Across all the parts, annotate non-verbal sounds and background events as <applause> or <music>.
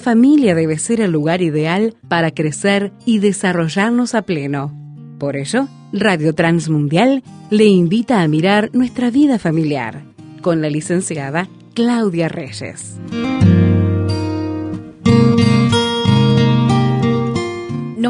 familia debe ser el lugar ideal para crecer y desarrollarnos a pleno. Por ello, Radio Transmundial le invita a mirar nuestra vida familiar con la licenciada Claudia Reyes.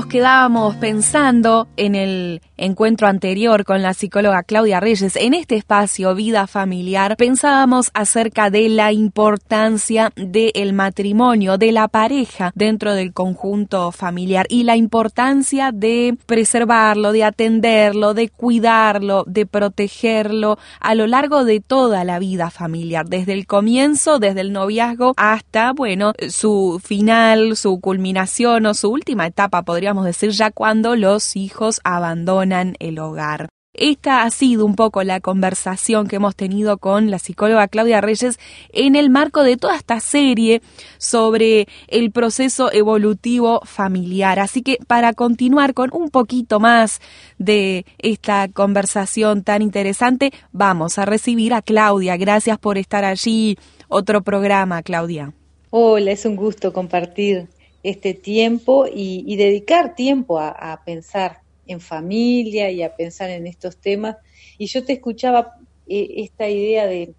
nos quedábamos pensando en el encuentro anterior con la psicóloga Claudia Reyes, en este espacio Vida Familiar, pensábamos acerca de la importancia del matrimonio, de la pareja dentro del conjunto familiar y la importancia de preservarlo, de atenderlo, de cuidarlo, de protegerlo a lo largo de toda la vida familiar, desde el comienzo, desde el noviazgo hasta, bueno, su final, su culminación o su última etapa, podríamos decir, ya cuando los hijos abandonan el hogar. Esta ha sido un poco la conversación que hemos tenido con la psicóloga Claudia Reyes en el marco de toda esta serie sobre el proceso evolutivo familiar. Así que para continuar con un poquito más de esta conversación tan interesante, vamos a recibir a Claudia. Gracias por estar allí. Otro programa, Claudia. Hola, es un gusto compartir este tiempo y, dedicar tiempo a, pensar en familia y a pensar en estos temas. Y yo te escuchaba eh, esta idea de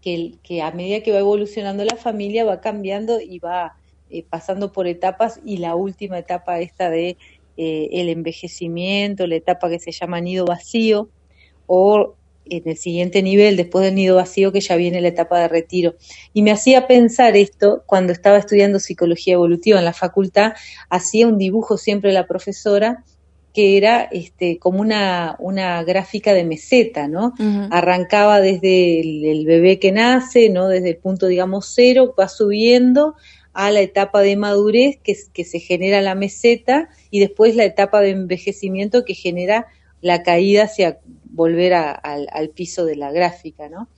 que, a medida que va evolucionando la familia va cambiando y va eh, pasando por etapas y la última etapa esta de eh, el envejecimiento, la etapa que se llama nido vacío o en el siguiente nivel, después del nido vacío, que ya viene la etapa de retiro. Y me hacía pensar esto cuando estaba estudiando psicología evolutiva en la facultad, hacía un dibujo siempre la profesora que era este, como una, una gráfica de meseta, ¿no? Arrancaba desde el, bebé que nace, ¿no? Desde el punto, digamos, cero, va subiendo a la etapa de madurez que, que se genera la meseta y después la etapa de envejecimiento que genera la caída hacia volver al, piso de la gráfica, ¿no?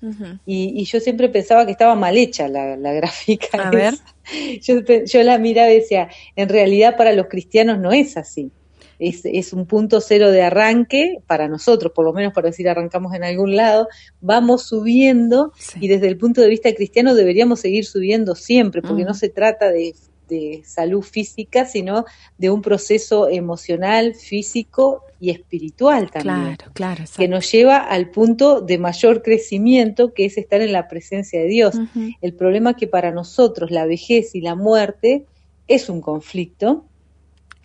y, yo siempre pensaba que estaba mal hecha la, gráfica. A ver. <laughs> Yo, yo, la miraba y decía, en realidad para los cristianos no es así. Es, es, un punto cero de arranque para nosotros, por lo menos para decir arrancamos en algún lado, vamos subiendo y desde el punto de vista cristiano deberíamos seguir subiendo siempre, porque no se trata de de salud física, sino de un proceso emocional, físico y espiritual también. Claro, claro. Que nos lleva al punto de mayor crecimiento, que es estar en la presencia de Dios. El problema es que para nosotros la vejez y la muerte es un conflicto,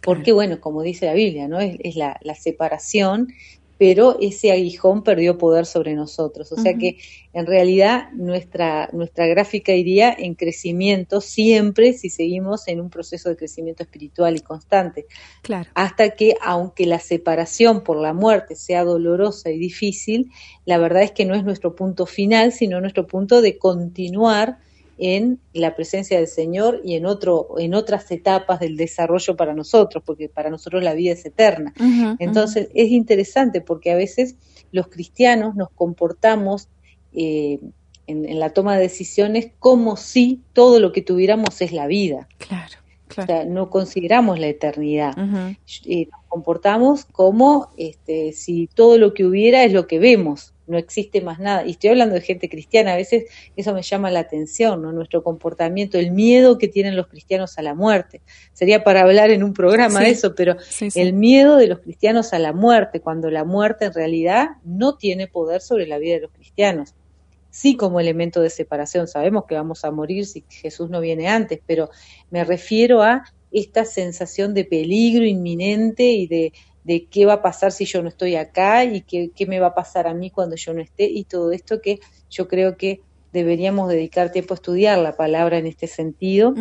porque bueno, como dice la Biblia, ¿no? Es, la, la, separación pero ese aguijón perdió poder sobre nosotros. O sea que en realidad nuestra, nuestra gráfica iría en crecimiento siempre si seguimos en un proceso de crecimiento espiritual y constante. Claro. Hasta que, aunque la separación por la muerte sea dolorosa y difícil, la verdad es que no es nuestro punto final, sino nuestro punto de continuar en la presencia del Señor y en otro en otras etapas del desarrollo para nosotros, porque para nosotros la vida es eterna. Entonces es interesante porque a veces los cristianos nos comportamos eh, en, la toma de decisiones como si todo lo que tuviéramos es la vida. Claro. O sea, no consideramos la eternidad. Eh, nos comportamos como este, si todo lo que hubiera es lo que vemos no existe más nada. Y estoy hablando de gente cristiana, a veces eso me llama la atención, ¿no? Nuestro comportamiento, el miedo que tienen los cristianos a la muerte. Sería para hablar en un programa de eso, pero el miedo de los cristianos a la muerte, cuando la muerte en realidad no tiene poder sobre la vida de los cristianos. Sí como elemento de separación, sabemos que vamos a morir si Jesús no viene antes, pero me refiero a esta sensación de peligro inminente y de de qué va a pasar si yo no estoy acá y qué, qué, me va a pasar a mí cuando yo no esté y todo esto que yo creo que deberíamos dedicar tiempo a estudiar la palabra en este sentido,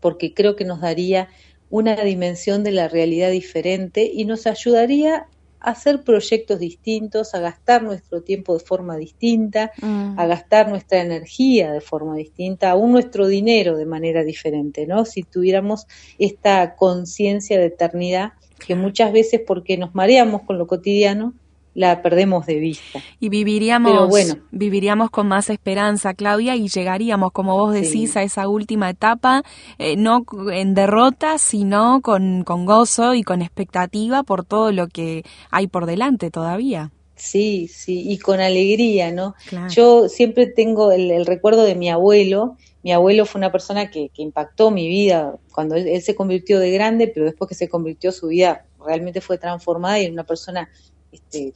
porque creo que nos daría una dimensión de la realidad diferente y nos ayudaría a hacer proyectos distintos, a gastar nuestro tiempo de forma distinta, mm. a gastar nuestra energía de forma distinta, aún nuestro dinero de manera diferente, ¿no? Si tuviéramos esta conciencia de eternidad que muchas veces porque nos mareamos con lo cotidiano, la perdemos de vista. Y viviríamos, bueno, viviríamos con más esperanza, Claudia, y llegaríamos, como vos decís, a esa última etapa, eh, no en derrota, sino con, con gozo y con expectativa por todo lo que hay por delante todavía. Sí, sí, y con alegría, ¿no? Yo siempre tengo el, recuerdo de mi abuelo, mi abuelo fue una persona que, impactó mi vida cuando él, se convirtió de grande, pero después que se convirtió su vida realmente fue transformada y era una persona este,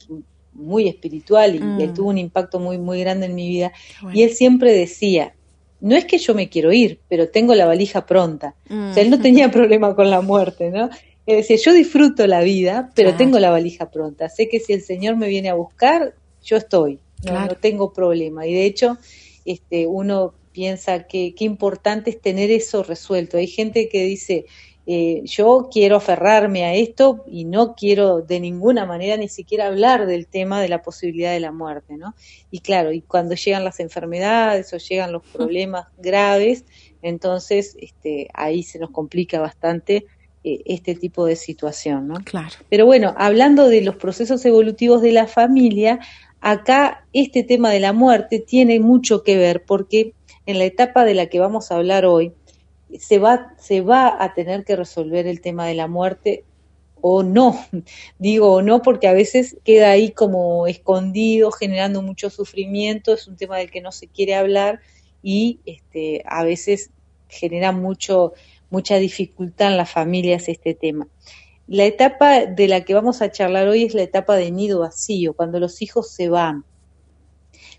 muy espiritual y, mm. tuvo un impacto muy, muy grande en mi vida. Y él siempre decía, no es que yo me quiero ir, pero tengo la valija pronta. O sea, él no mm. tenía <laughs> problema con la muerte, ¿no? Él decía, yo disfruto la vida, pero tengo la valija pronta. Sé que si el Señor me viene a buscar, yo estoy, no, no tengo problema. Y de hecho, este, uno piensa que qué importante es tener eso resuelto. Hay gente que dice, eh, yo quiero aferrarme a esto y no quiero de ninguna manera ni siquiera hablar del tema de la posibilidad de la muerte, ¿no? Y claro, y cuando llegan las enfermedades o llegan los problemas graves, entonces este, ahí se nos complica bastante eh, este tipo de situación, ¿no? Claro. Pero bueno, hablando de los procesos evolutivos de la familia, acá este tema de la muerte tiene mucho que ver porque en la etapa de la que vamos a hablar hoy, se va, se va a tener que resolver el tema de la muerte o no. <laughs> Digo o no porque a veces queda ahí como escondido, generando mucho sufrimiento, es un tema del que no se quiere hablar y este, a veces genera mucho, mucha dificultad en las familias este tema. La etapa de la que vamos a charlar hoy es la etapa de nido vacío, cuando los hijos se van.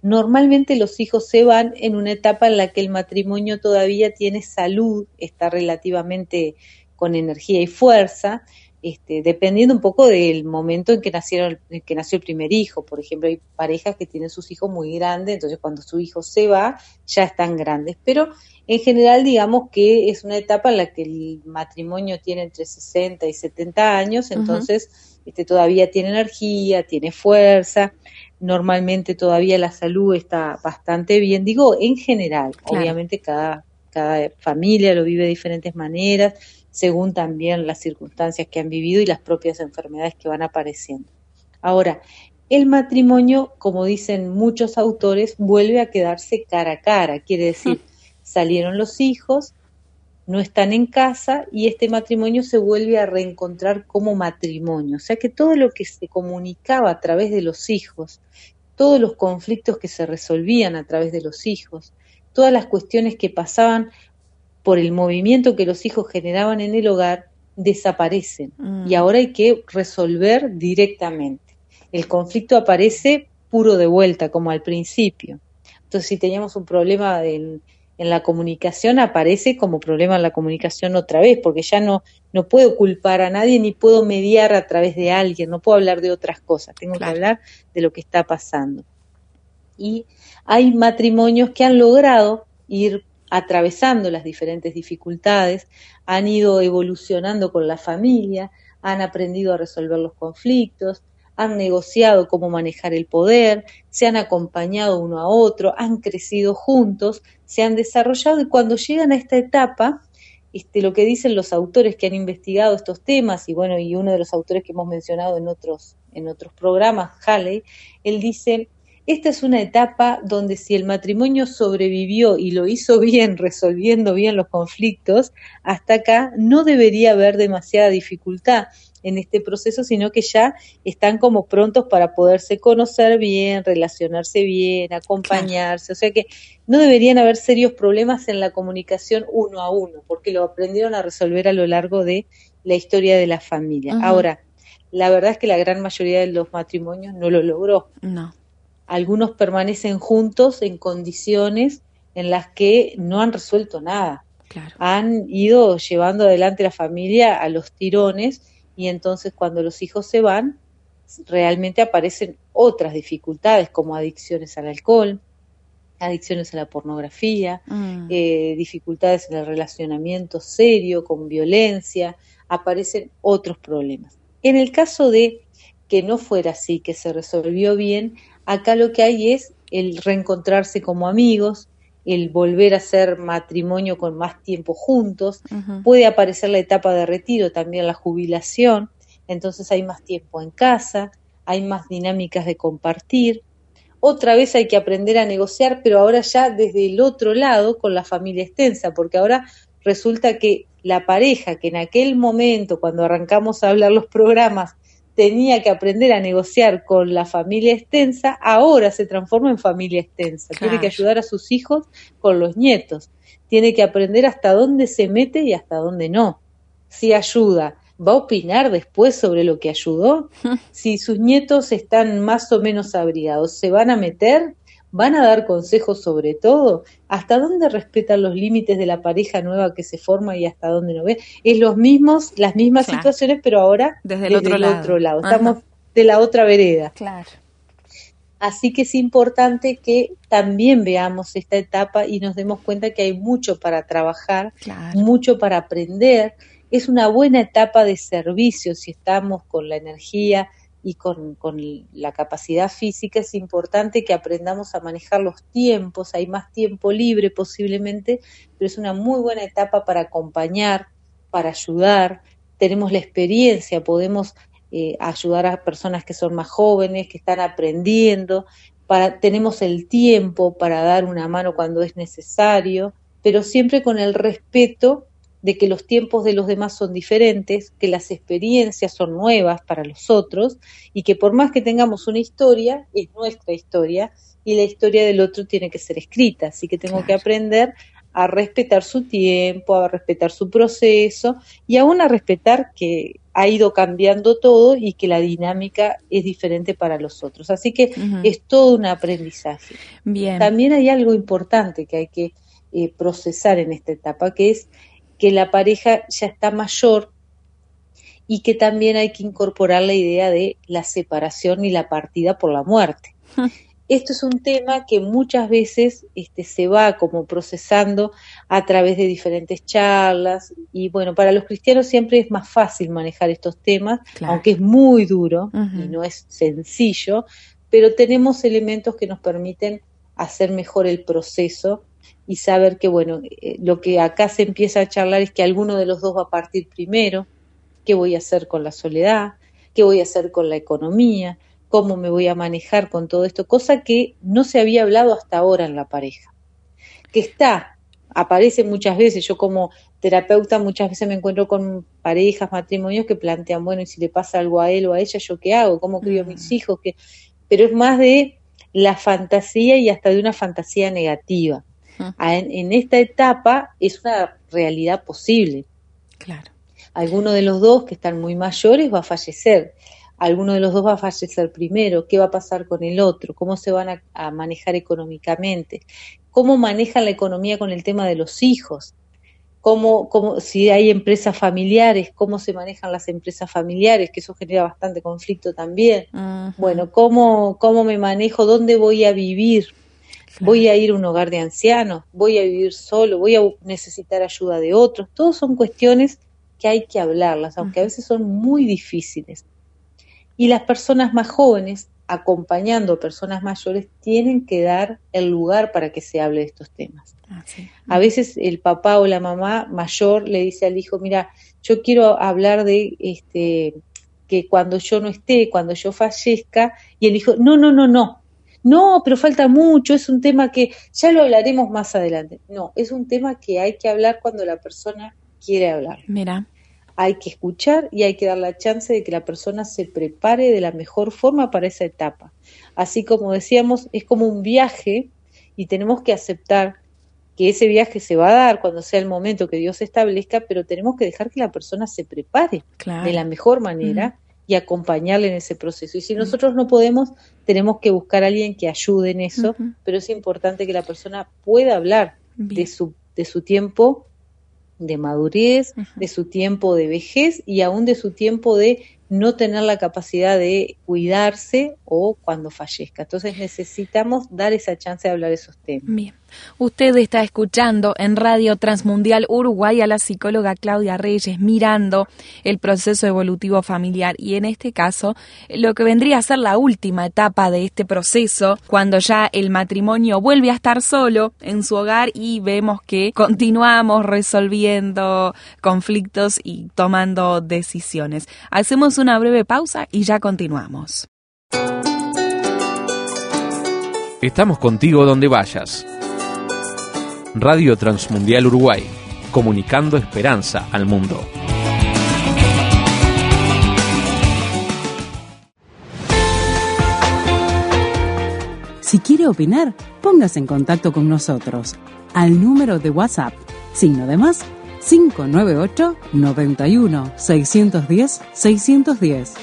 Normalmente los hijos se van en una etapa en la que el matrimonio todavía tiene salud, está relativamente con energía y fuerza, este, dependiendo un poco del momento en que nacieron, en que nació el primer hijo. Por ejemplo, hay parejas que tienen sus hijos muy grandes, entonces cuando su hijo se va, ya están grandes. Pero en general, digamos que es una etapa en la que el matrimonio tiene entre 60 y 70 años, entonces este, todavía tiene energía, tiene fuerza normalmente todavía la salud está bastante bien, digo en general, obviamente cada, cada familia lo vive de diferentes maneras, según también las circunstancias que han vivido y las propias enfermedades que van apareciendo. Ahora, el matrimonio, como dicen muchos autores, vuelve a quedarse cara a cara, quiere decir, <laughs> salieron los hijos, no están en casa y este matrimonio se vuelve a reencontrar como matrimonio. O sea que todo lo que se comunicaba a través de los hijos, todos los conflictos que se resolvían a través de los hijos, todas las cuestiones que pasaban por el movimiento que los hijos generaban en el hogar, desaparecen. Mm. Y ahora hay que resolver directamente. El conflicto aparece puro de vuelta, como al principio. Entonces, si teníamos un problema del en la comunicación aparece como problema en la comunicación otra vez, porque ya no, no puedo culpar a nadie ni puedo mediar a través de alguien, no puedo hablar de otras cosas, tengo que hablar de lo que está pasando. Y hay matrimonios que han logrado ir atravesando las diferentes dificultades, han ido evolucionando con la familia, han aprendido a resolver los conflictos, han negociado cómo manejar el poder, se han acompañado uno a otro, han crecido juntos, se han desarrollado y cuando llegan a esta etapa, este, lo que dicen los autores que han investigado estos temas, y bueno, y uno de los autores que hemos mencionado en otros, en otros programas, Halley, él dice, esta es una etapa donde si el matrimonio sobrevivió y lo hizo bien, resolviendo bien los conflictos, hasta acá no debería haber demasiada dificultad en este proceso, sino que ya están como prontos para poderse conocer bien, relacionarse bien, acompañarse. O sea que no deberían haber serios problemas en la comunicación uno a uno, porque lo aprendieron a resolver a lo largo de la historia de la familia. Ahora, la verdad es que la gran mayoría de los matrimonios no lo logró. No. Algunos permanecen juntos en condiciones en las que no han resuelto nada. Han ido llevando adelante la familia a los tirones y entonces cuando los hijos se van, realmente aparecen otras dificultades como adicciones al alcohol, adicciones a la pornografía, mm. eh, dificultades en el relacionamiento serio, con violencia, aparecen otros problemas. En el caso de que no fuera así, que se resolvió bien, acá lo que hay es el reencontrarse como amigos, el volver a ser matrimonio con más tiempo juntos, puede aparecer la etapa de retiro, también la jubilación, entonces hay más tiempo en casa, hay más dinámicas de compartir. Otra vez hay que aprender a negociar, pero ahora ya desde el otro lado con la familia extensa, porque ahora resulta que la pareja que en aquel momento, cuando arrancamos a hablar los programas, tenía que aprender a negociar con la familia extensa, ahora se transforma en familia extensa. Tiene que ayudar a sus hijos con los nietos. Tiene que aprender hasta dónde se mete y hasta dónde no. Si ayuda, ¿va a opinar después sobre lo que ayudó? <laughs> Si sus nietos están más o menos abrigados, ¿se van a meter? ¿Van a dar consejos sobre todo? ¿Hasta dónde respetan los límites de la pareja nueva que se forma y hasta dónde no ve? Es los mismos, las mismas situaciones, pero ahora desde el, otro, lado. Estamos de la otra vereda. Claro. Así que es importante que también veamos esta etapa y nos demos cuenta que hay mucho para trabajar, mucho para aprender. Es una buena etapa de servicio si estamos con la energía y con, la capacidad física, es importante que aprendamos a manejar los tiempos, hay más tiempo libre posiblemente, pero es una muy buena etapa para acompañar, para ayudar, tenemos la experiencia, podemos eh, ayudar a personas que son más jóvenes, que están aprendiendo, para, tenemos el tiempo para dar una mano cuando es necesario, pero siempre con el respeto de que los tiempos de los demás son diferentes, que las experiencias son nuevas para los otros y que por más que tengamos una historia, es nuestra historia y la historia del otro tiene que ser escrita, así que tengo que aprender a respetar su tiempo, a respetar su proceso y aún a respetar que ha ido cambiando todo y que la dinámica es diferente para los otros. Así que es todo un aprendizaje. Bien. También hay algo importante que hay que eh, procesar en esta etapa, que es que la pareja ya está mayor y que también hay que incorporar la idea de la separación y la partida por la muerte. <laughs> Esto es un tema que muchas veces este, se va como procesando a través de diferentes charlas y bueno, para los cristianos siempre es más fácil manejar estos temas, aunque es muy duro y no es sencillo, pero tenemos elementos que nos permiten hacer mejor el proceso y saber que, bueno, eh, lo que acá se empieza a charlar es que alguno de los dos va a partir primero, qué voy a hacer con la soledad, qué voy a hacer con la economía, cómo me voy a manejar con todo esto, cosa que no se había hablado hasta ahora en la pareja, que está, aparece muchas veces, yo como terapeuta muchas veces me encuentro con parejas, matrimonios que plantean, bueno, y si le pasa algo a él o a ella, ¿yo qué hago? ¿Cómo crío a mis hijos? que Pero es más de la fantasía y hasta de una fantasía negativa en, esta etapa es una realidad posible. Claro. Alguno de los dos que están muy mayores va a fallecer. Alguno de los dos va a fallecer primero. ¿Qué va a pasar con el otro? ¿Cómo se van a, manejar económicamente? ¿Cómo manejan la economía con el tema de los hijos? Cómo, cómo, si hay empresas familiares, cómo se manejan las empresas familiares, que eso genera bastante conflicto también. Bueno, cómo, cómo me manejo, dónde voy a vivir, voy a ir a un hogar de ancianos, voy a vivir solo, voy a necesitar ayuda de otros. Todos son cuestiones que hay que hablarlas, aunque a veces son muy difíciles. Y las personas más jóvenes, acompañando a personas mayores, tienen que dar el lugar para que se hable de estos temas. Ah, a veces el papá o la mamá mayor le dice al hijo, mira, yo quiero hablar de este que cuando yo no esté, cuando yo fallezca, y el hijo, no, no, no, no, no, pero falta mucho, es un tema que ya lo hablaremos más adelante. No, es un tema que hay que hablar cuando la persona quiere hablar. Mira. Hay que escuchar y hay que dar la chance de que la persona se prepare de la mejor forma para esa etapa. Así como decíamos, es como un viaje y tenemos que aceptar que ese viaje se va a dar cuando sea el momento que Dios establezca, pero tenemos que dejar que la persona se prepare de la mejor manera y acompañarle en ese proceso. Y si nosotros no podemos, tenemos que buscar a alguien que ayude en eso, pero es importante que la persona pueda hablar de su, de su tiempo de madurez, de su tiempo de vejez y aún de su tiempo de no tener la capacidad de cuidarse o cuando fallezca. Entonces necesitamos dar esa chance de hablar de esos temas. Bien. Usted está escuchando en Radio Transmundial Uruguay a la psicóloga Claudia Reyes mirando el proceso evolutivo familiar y en este caso lo que vendría a ser la última etapa de este proceso cuando ya el matrimonio vuelve a estar solo en su hogar y vemos que continuamos resolviendo conflictos y tomando decisiones. Hacemos una breve pausa y ya continuamos. Estamos contigo donde vayas. Radio Transmundial Uruguay, comunicando esperanza al mundo. Si quiere opinar, póngase en contacto con nosotros al número de WhatsApp, signo de más 598 91 610 610.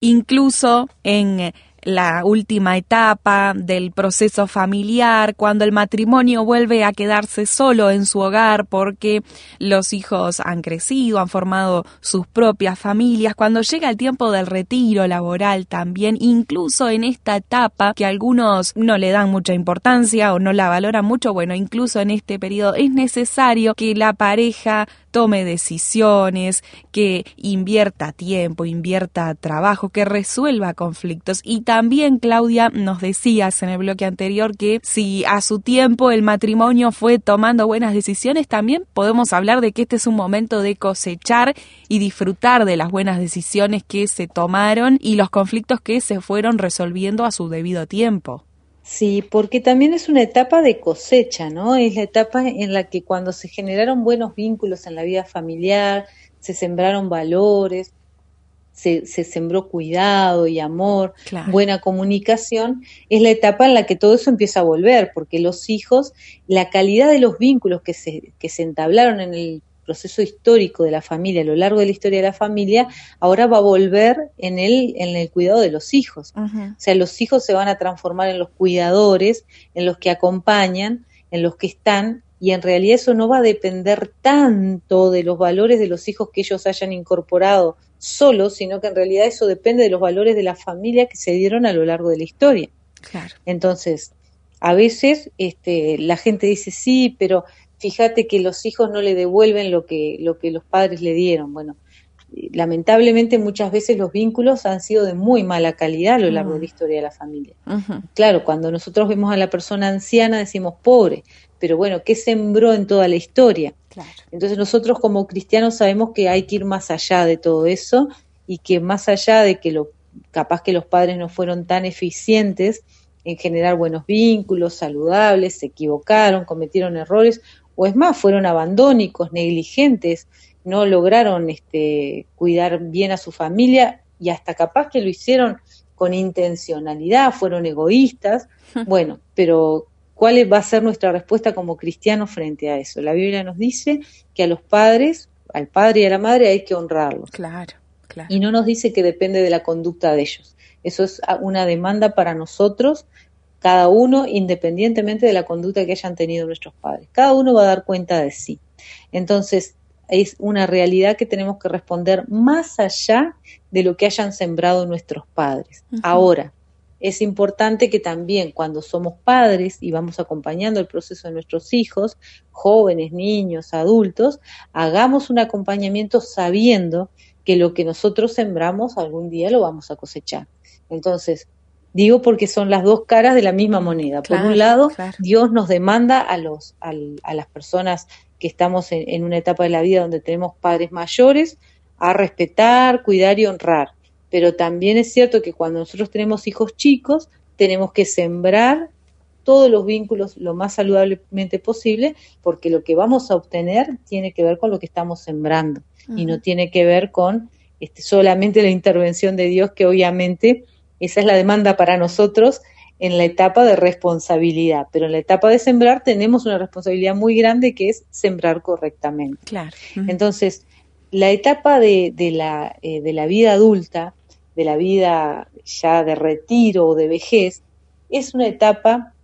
Incluso en la última etapa del proceso familiar, cuando el matrimonio vuelve a quedarse solo en su hogar porque los hijos han crecido, han formado sus propias familias, cuando llega el tiempo del retiro laboral también, incluso en esta etapa que algunos no le dan mucha importancia o no la valoran mucho, bueno, incluso en este periodo es necesario que la pareja tome decisiones, que invierta tiempo, invierta trabajo, que resuelva conflictos. Y también, Claudia, nos decías en el bloque anterior que si a su tiempo el matrimonio fue tomando buenas decisiones, también podemos hablar de que este es un momento de cosechar y disfrutar de las buenas decisiones que se tomaron y los conflictos que se fueron resolviendo a su debido tiempo. Sí, porque también es una etapa de cosecha, ¿no? Es la etapa en la que cuando se generaron buenos vínculos en la vida familiar, se sembraron valores, se, se sembró cuidado y amor, buena comunicación, es la etapa en la que todo eso empieza a volver, porque los hijos, la calidad de los vínculos que se, que se entablaron en el proceso histórico de la familia, a lo largo de la historia de la familia, ahora va a volver en el, en el cuidado de los hijos. O sea, los hijos se van a transformar en los cuidadores, en los que acompañan, en los que están, y en realidad eso no va a depender tanto de los valores de los hijos que ellos hayan incorporado solos, sino que en realidad eso depende de los valores de la familia que se dieron a lo largo de la historia. Claro. Entonces, a veces este, la gente dice, sí, pero fíjate que los hijos no le devuelven lo que, lo que los padres le dieron. Bueno, lamentablemente muchas veces los vínculos han sido de muy mala calidad a lo largo de la historia de la familia. Claro, cuando nosotros vemos a la persona anciana decimos pobre, pero bueno, ¿qué sembró en toda la historia? Entonces nosotros como cristianos sabemos que hay que ir más allá de todo eso y que más allá de que lo capaz que los padres no fueron tan eficientes en generar buenos vínculos saludables, se equivocaron, cometieron errores, o es más, fueron abandónicos, negligentes, no lograron este, cuidar bien a su familia y hasta capaz que lo hicieron con intencionalidad, fueron egoístas. Bueno, pero ¿cuál va a ser nuestra respuesta como cristianos frente a eso? La Biblia nos dice que a los padres, al padre y a la madre hay que honrarlos. Claro, claro. Y no nos dice que depende de la conducta de ellos. Eso es una demanda para nosotros cada uno independientemente de la conducta que hayan tenido nuestros padres. Cada uno va a dar cuenta de sí. Entonces, es una realidad que tenemos que responder más allá de lo que hayan sembrado nuestros padres. Ahora, es importante que también cuando somos padres y vamos acompañando el proceso de nuestros hijos, jóvenes, niños, adultos, hagamos un acompañamiento sabiendo que lo que nosotros sembramos algún día lo vamos a cosechar. Entonces, Digo porque son las dos caras de la misma moneda. Por un lado, Dios nos demanda a, los, a, las personas que estamos en, una etapa de la vida donde tenemos padres mayores a respetar, cuidar y honrar. Pero también es cierto que cuando nosotros tenemos hijos chicos, tenemos que sembrar todos los vínculos lo más saludablemente posible, porque lo que vamos a obtener tiene que ver con lo que estamos sembrando y no tiene que ver con este, solamente la intervención de Dios, que obviamente esa es la demanda para nosotros en la etapa de responsabilidad, pero en la etapa de sembrar tenemos una responsabilidad muy grande que es sembrar correctamente. Claro. Entonces, la etapa de, de, la, eh, de la vida adulta, de la vida ya de retiro o de vejez, es una etapa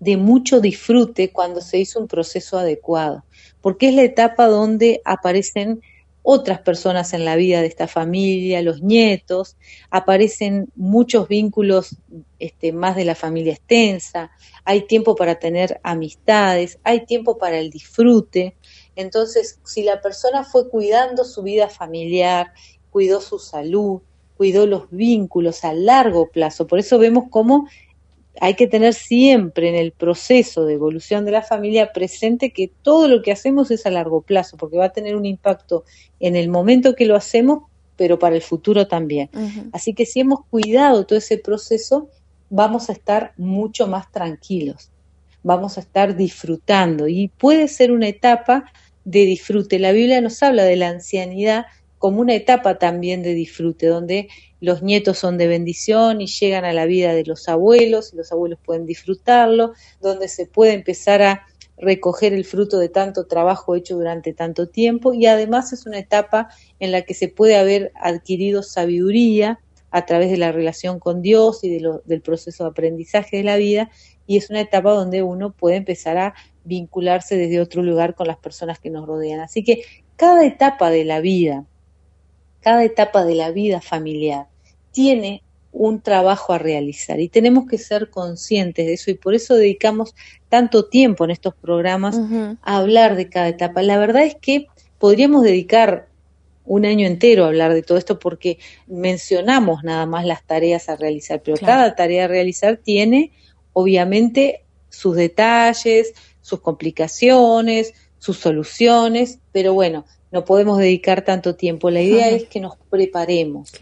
de mucho disfrute cuando se hizo un proceso adecuado, porque es la etapa donde aparecen otras personas en la vida de esta familia, los nietos, aparecen muchos vínculos este, más de la familia extensa, hay tiempo para tener amistades, hay tiempo para el disfrute. Entonces, si la persona fue cuidando su vida familiar, cuidó su salud, cuidó los vínculos a largo plazo, por eso vemos cómo hay que tener siempre en el proceso de evolución de la familia presente que todo lo que hacemos es a largo plazo, porque va a tener un impacto en el momento que lo hacemos, pero para el futuro también. Así que si hemos cuidado todo ese proceso, vamos a estar mucho más tranquilos, vamos a estar disfrutando y puede ser una etapa de disfrute. La Biblia nos habla de la ancianidad como una etapa también de disfrute, donde los nietos son de bendición y llegan a la vida de los abuelos, y los abuelos pueden disfrutarlo, donde se puede empezar a recoger el fruto de tanto trabajo hecho durante tanto tiempo y además es una etapa en la que se puede haber adquirido sabiduría a través de la relación con Dios y del proceso de aprendizaje de la vida y es una etapa donde uno puede empezar a vincularse desde otro lugar con las personas que nos rodean. Así que cada etapa de la vida, cada etapa de la vida familiar tiene un trabajo a realizar y tenemos que ser conscientes de eso y por eso dedicamos tanto tiempo en estos programas a hablar de cada etapa. La verdad es que podríamos dedicar un año entero a hablar de todo esto porque mencionamos nada más las tareas a realizar, pero cada tarea a realizar tiene obviamente sus detalles, sus complicaciones, sus soluciones, pero bueno, no podemos dedicar tanto tiempo. La idea es que nos preparemos,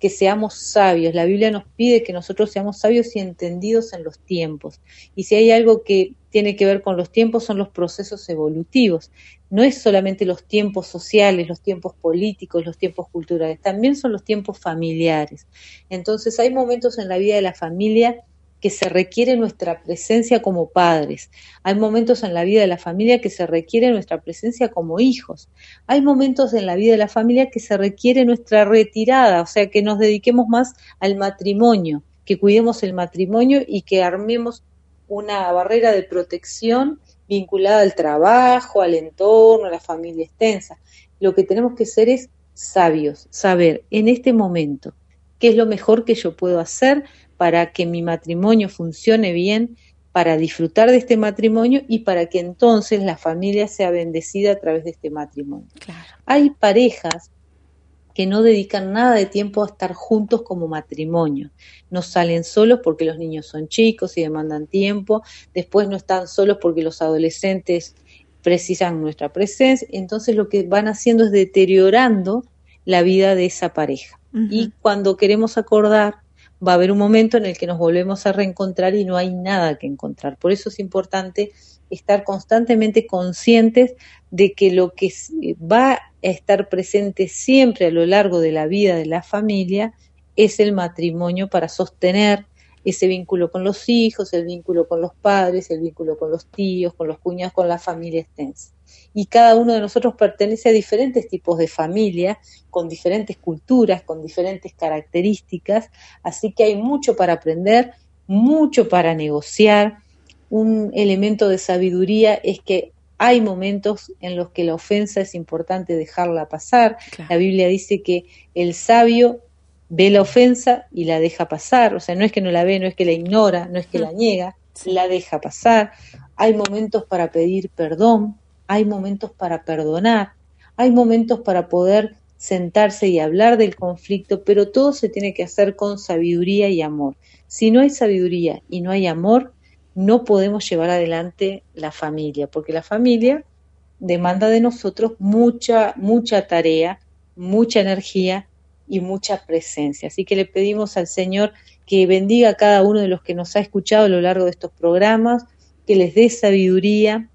que seamos sabios. La Biblia nos pide que nosotros seamos sabios y entendidos en los tiempos. Y si hay algo que tiene que ver con los tiempos son los procesos evolutivos. No es solamente los tiempos sociales, los tiempos políticos, los tiempos culturales, también son los tiempos familiares. Entonces hay momentos en la vida de la familia que se requiere nuestra presencia como padres. Hay momentos en la vida de la familia que se requiere nuestra presencia como hijos. Hay momentos en la vida de la familia que se requiere nuestra retirada, o sea, que nos dediquemos más al matrimonio, que cuidemos el matrimonio y que armemos una barrera de protección vinculada al trabajo, al entorno, a la familia extensa. Lo que tenemos que ser es sabios, saber en este momento qué es lo mejor que yo puedo hacer para que mi matrimonio funcione bien, para disfrutar de este matrimonio y para que entonces la familia sea bendecida a través de este matrimonio. Hay parejas que no dedican nada de tiempo a estar juntos como matrimonio. No salen solos porque los niños son chicos y demandan tiempo, después no están solos porque los adolescentes precisan nuestra presencia, entonces lo que van haciendo es deteriorando la vida de esa pareja. Y cuando queremos acordar va a haber un momento en el que nos volvemos a reencontrar y no hay nada que encontrar. Por eso es importante estar constantemente conscientes de que lo que va a estar presente siempre a lo largo de la vida de la familia es el matrimonio para sostener ese vínculo con los hijos, el vínculo con los padres, el vínculo con los tíos, con los cuñados, con la familia extensa y cada uno de nosotros pertenece a diferentes tipos de familia, con diferentes culturas, con diferentes características, así que hay mucho para aprender, mucho para negociar. Un elemento de sabiduría es que hay momentos en los que la ofensa es importante dejarla pasar. La Biblia dice que el sabio ve la ofensa y la deja pasar, o sea, no es que no la ve, no es que la ignora, no es que la niega, la deja pasar. Hay momentos para pedir perdón, hay momentos para perdonar, hay momentos para poder sentarse y hablar del conflicto, pero todo se tiene que hacer con sabiduría y amor. Si no hay sabiduría y no hay amor, no podemos llevar adelante la familia, porque la familia demanda de nosotros mucha, mucha tarea, mucha energía y mucha presencia. Así que le pedimos al Señor que bendiga a cada uno de los que nos ha escuchado a lo largo de estos programas, que les dé sabiduría,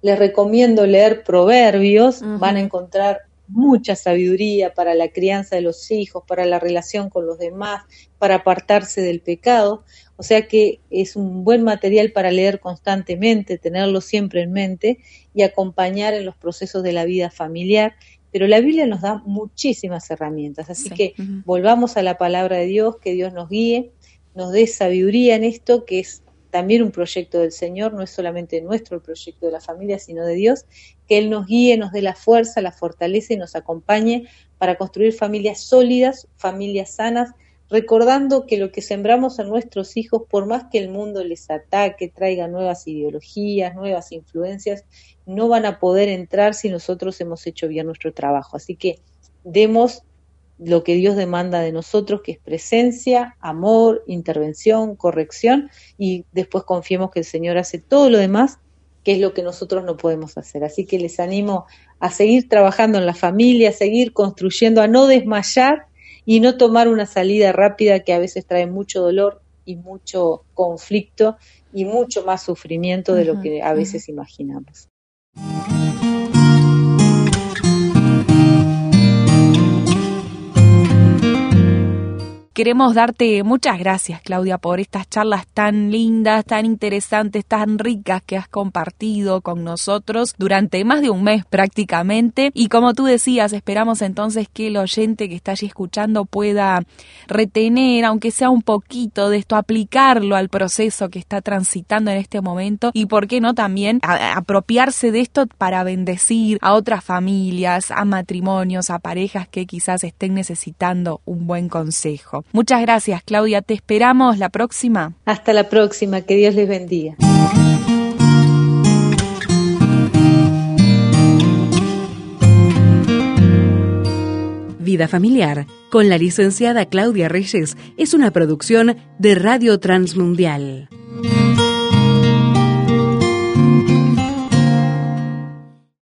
les recomiendo leer Proverbios, van a encontrar mucha sabiduría para la crianza de los hijos, para la relación con los demás, para apartarse del pecado. O sea que es un buen material para leer constantemente, tenerlo siempre en mente y acompañar en los procesos de la vida familiar. Pero la Biblia nos da muchísimas herramientas, así que volvamos a la palabra de Dios, que Dios nos guíe, nos dé sabiduría en esto, que es también un proyecto del Señor, no es solamente nuestro el proyecto de la familia, sino de Dios, que Él nos guíe, nos dé la fuerza, la fortaleza y nos acompañe para construir familias sólidas, familias sanas, recordando que lo que sembramos en nuestros hijos, por más que el mundo les ataque, traiga nuevas ideologías, nuevas influencias, no van a poder entrar si nosotros hemos hecho bien nuestro trabajo. Así que demos lo que Dios demanda de nosotros, que es presencia, amor, intervención, corrección, y después confiemos que el Señor hace todo lo demás, que es lo que nosotros no podemos hacer. Así que les animo a seguir trabajando en la familia, a seguir construyendo, a no desmayar y no tomar una salida rápida que a veces trae mucho dolor y mucho conflicto y mucho más sufrimiento de lo que a veces imaginamos. Queremos darte muchas gracias, Claudia, por estas charlas tan lindas, tan interesantes, tan ricas que has compartido con nosotros durante más de un mes prácticamente. Y como tú decías, esperamos entonces que el oyente que está allí escuchando pueda retener, aunque sea un poquito de esto, aplicarlo al proceso que está transitando en este momento y, ¿por qué no, también apropiarse de esto para bendecir a otras familias, a matrimonios, a parejas que quizás estén necesitando un buen consejo. Muchas gracias, Claudia. Te esperamos la próxima. Hasta la próxima. Que Dios les bendiga. Vida Familiar con la licenciada Claudia Reyes es una producción de Radio Transmundial.